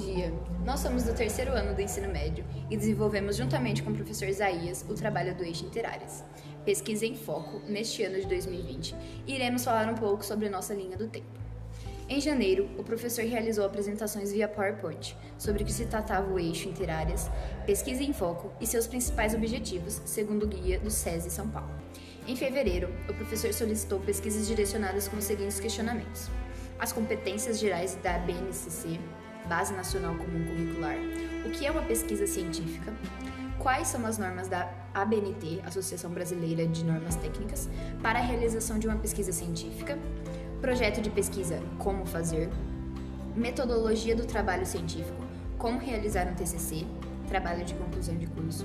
dia! Nós somos do terceiro ano do ensino médio e desenvolvemos, juntamente com o professor Isaías, o trabalho do Eixo Interáreas. Pesquisa em Foco, neste ano de 2020, e iremos falar um pouco sobre nossa linha do tempo. Em janeiro, o professor realizou apresentações via PowerPoint sobre o que se tratava o Eixo Interáreas, Pesquisa em Foco e seus principais objetivos, segundo o guia do SESI São Paulo. Em fevereiro, o professor solicitou pesquisas direcionadas com os seguintes questionamentos as competências gerais da BNCC, Base Nacional Comum Curricular, o que é uma pesquisa científica, quais são as normas da ABNT, Associação Brasileira de Normas Técnicas, para a realização de uma pesquisa científica, projeto de pesquisa Como Fazer, metodologia do trabalho científico, como realizar um TCC, trabalho de conclusão de curso.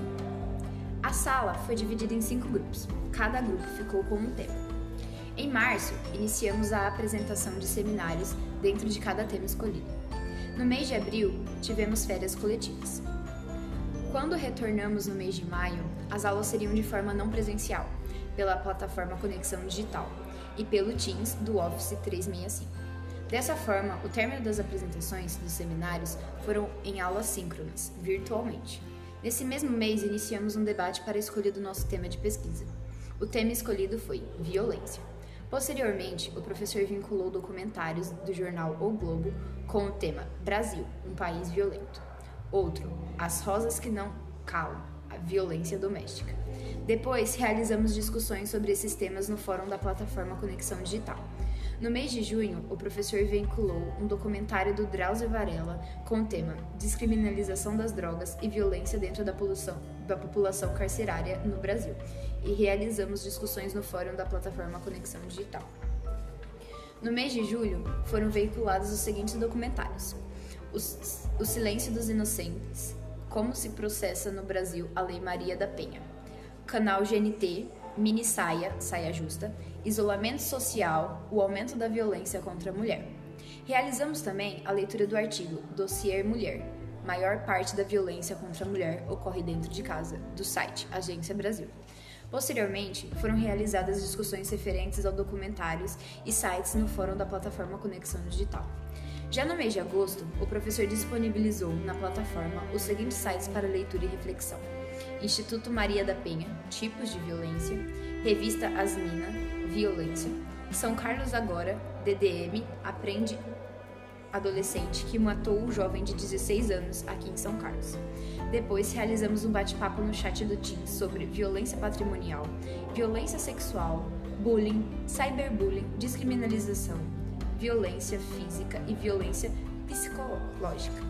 A sala foi dividida em cinco grupos, cada grupo ficou com um tema. Em março, iniciamos a apresentação de seminários dentro de cada tema escolhido. No mês de abril, tivemos férias coletivas. Quando retornamos no mês de maio, as aulas seriam de forma não presencial, pela plataforma Conexão Digital e pelo Teams do Office 365. Dessa forma, o término das apresentações dos seminários foram em aulas síncronas, virtualmente. Nesse mesmo mês, iniciamos um debate para a escolha do nosso tema de pesquisa. O tema escolhido foi violência. Posteriormente, o professor vinculou documentários do jornal O Globo com o tema Brasil, um país violento. Outro, As Rosas que Não Calam, violência doméstica. Depois, realizamos discussões sobre esses temas no fórum da plataforma Conexão Digital. No mês de junho, o professor vinculou um documentário do Drauzio Varela com o tema Descriminalização das drogas e violência dentro da, da população carcerária no Brasil e realizamos discussões no fórum da plataforma Conexão Digital. No mês de julho, foram veiculados os seguintes documentários: O Silêncio dos Inocentes, Como se processa no Brasil a Lei Maria da Penha, Canal GNT, Mini Saia, Saia Justa, Isolamento Social, o aumento da violência contra a mulher. Realizamos também a leitura do artigo Dossier Mulher, maior parte da violência contra a mulher ocorre dentro de casa, do site Agência Brasil. Posteriormente, foram realizadas discussões referentes a documentários e sites no fórum da plataforma Conexão Digital. Já no mês de agosto, o professor disponibilizou na plataforma os seguintes sites para leitura e reflexão: Instituto Maria da Penha, Tipos de Violência, Revista Asmina, Violência, São Carlos Agora, DDM, Aprende Adolescente que matou um jovem de 16 anos aqui em São Carlos. Depois realizamos um bate-papo no chat do Teams sobre violência patrimonial, violência sexual, bullying, cyberbullying, descriminalização, violência física e violência psicológica.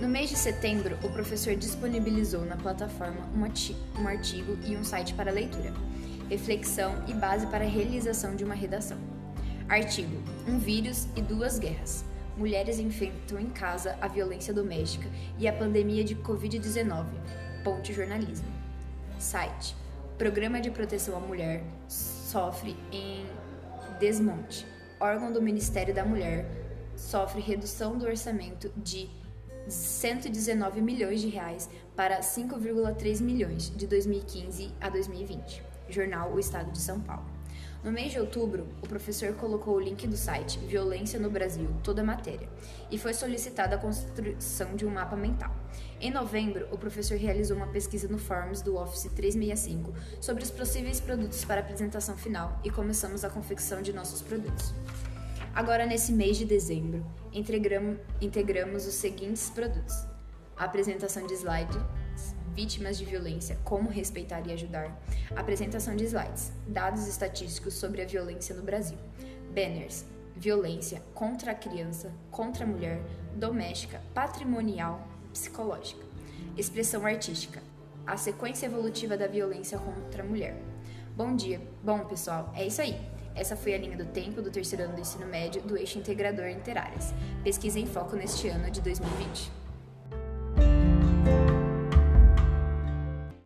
No mês de setembro, o professor disponibilizou na plataforma um artigo e um site para leitura, reflexão e base para a realização de uma redação. Artigo: Um vírus e duas guerras mulheres enfrentam em casa a violência doméstica e a pandemia de Covid-19. Ponte Jornalismo. Site: Programa de Proteção à Mulher sofre em desmonte. Órgão do Ministério da Mulher sofre redução do orçamento de 119 milhões de reais para 5,3 milhões de 2015 a 2020. Jornal O Estado de São Paulo. No mês de outubro, o professor colocou o link do site Violência no Brasil, toda a matéria, e foi solicitada a construção de um mapa mental. Em novembro, o professor realizou uma pesquisa no Forms do Office 365 sobre os possíveis produtos para apresentação final e começamos a confecção de nossos produtos. Agora, nesse mês de dezembro, integramos os seguintes produtos: a apresentação de slide, vítimas de violência, como respeitar e ajudar, apresentação de slides, dados estatísticos sobre a violência no Brasil, banners, violência contra a criança, contra a mulher, doméstica, patrimonial, psicológica, expressão artística, a sequência evolutiva da violência contra a mulher. Bom dia. Bom, pessoal, é isso aí. Essa foi a linha do tempo do terceiro ano do ensino médio do eixo integrador Interáreas. Pesquisa em foco neste ano de 2020.